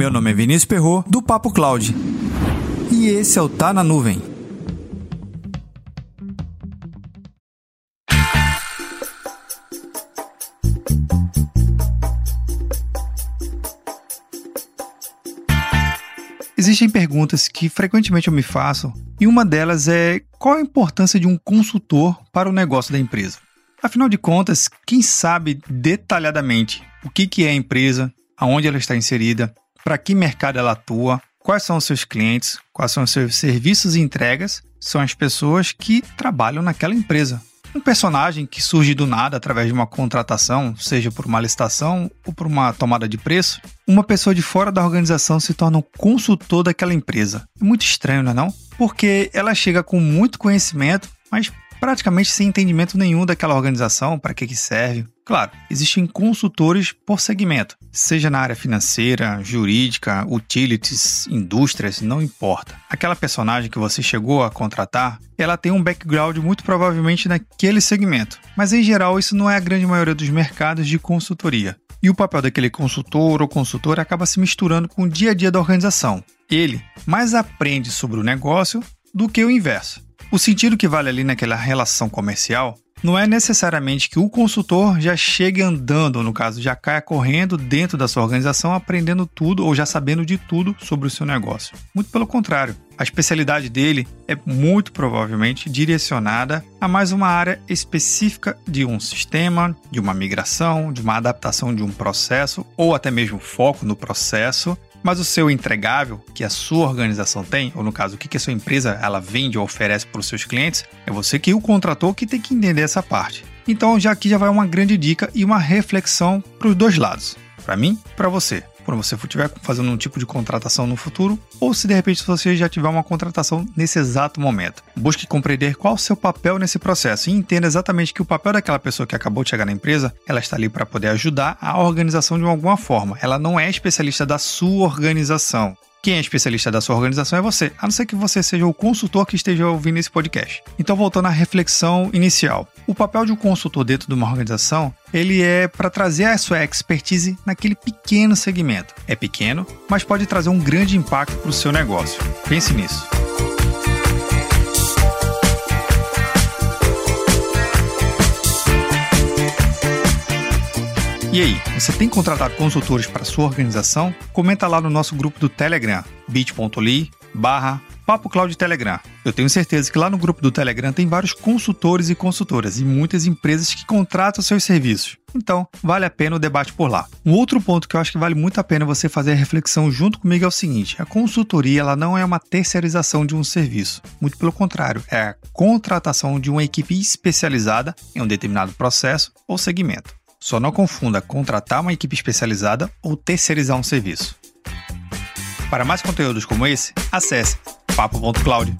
Meu nome é Vinícius Perro do Papo Cloud. E esse é o Tá na Nuvem. Existem perguntas que frequentemente eu me faço, e uma delas é qual a importância de um consultor para o negócio da empresa? Afinal de contas, quem sabe detalhadamente o que é a empresa, aonde ela está inserida, para que mercado ela atua, quais são os seus clientes, quais são os seus serviços e entregas, são as pessoas que trabalham naquela empresa. Um personagem que surge do nada através de uma contratação, seja por uma licitação ou por uma tomada de preço, uma pessoa de fora da organização se torna um consultor daquela empresa. É muito estranho, não é não? Porque ela chega com muito conhecimento, mas praticamente sem entendimento nenhum daquela organização, para que, que serve. Claro, existem consultores por segmento, seja na área financeira, jurídica, utilities, indústrias, não importa. Aquela personagem que você chegou a contratar, ela tem um background muito provavelmente naquele segmento, mas em geral isso não é a grande maioria dos mercados de consultoria. E o papel daquele consultor ou consultora acaba se misturando com o dia a dia da organização. Ele mais aprende sobre o negócio do que o inverso. O sentido que vale ali naquela relação comercial não é necessariamente que o consultor já chegue andando, no caso, já caia correndo dentro da sua organização, aprendendo tudo ou já sabendo de tudo sobre o seu negócio. Muito pelo contrário, a especialidade dele é muito provavelmente direcionada a mais uma área específica de um sistema, de uma migração, de uma adaptação de um processo ou até mesmo foco no processo mas o seu entregável, que a sua organização tem, ou no caso, o que a sua empresa ela vende ou oferece para os seus clientes, é você que o contratou que tem que entender essa parte. Então, já aqui já vai uma grande dica e uma reflexão para os dois lados, para mim, para você quando você estiver fazendo um tipo de contratação no futuro, ou se de repente você já tiver uma contratação nesse exato momento. Busque compreender qual o seu papel nesse processo e entenda exatamente que o papel daquela pessoa que acabou de chegar na empresa, ela está ali para poder ajudar a organização de alguma forma. Ela não é especialista da sua organização. Quem é especialista da sua organização é você, a não ser que você seja o consultor que esteja ouvindo esse podcast. Então, voltando à reflexão inicial. O papel de um consultor dentro de uma organização, ele é para trazer a sua expertise naquele pequeno segmento. É pequeno, mas pode trazer um grande impacto para o seu negócio. Pense nisso. E aí, você tem contratado consultores para sua organização? Comenta lá no nosso grupo do Telegram, bit.ly barra Papo Cloud Telegram. Eu tenho certeza que lá no grupo do Telegram tem vários consultores e consultoras e muitas empresas que contratam seus serviços. Então, vale a pena o debate por lá. Um outro ponto que eu acho que vale muito a pena você fazer a reflexão junto comigo é o seguinte: a consultoria ela não é uma terceirização de um serviço. Muito pelo contrário, é a contratação de uma equipe especializada em um determinado processo ou segmento. Só não confunda contratar uma equipe especializada ou terceirizar um serviço. Para mais conteúdos como esse, acesse papo.cloud.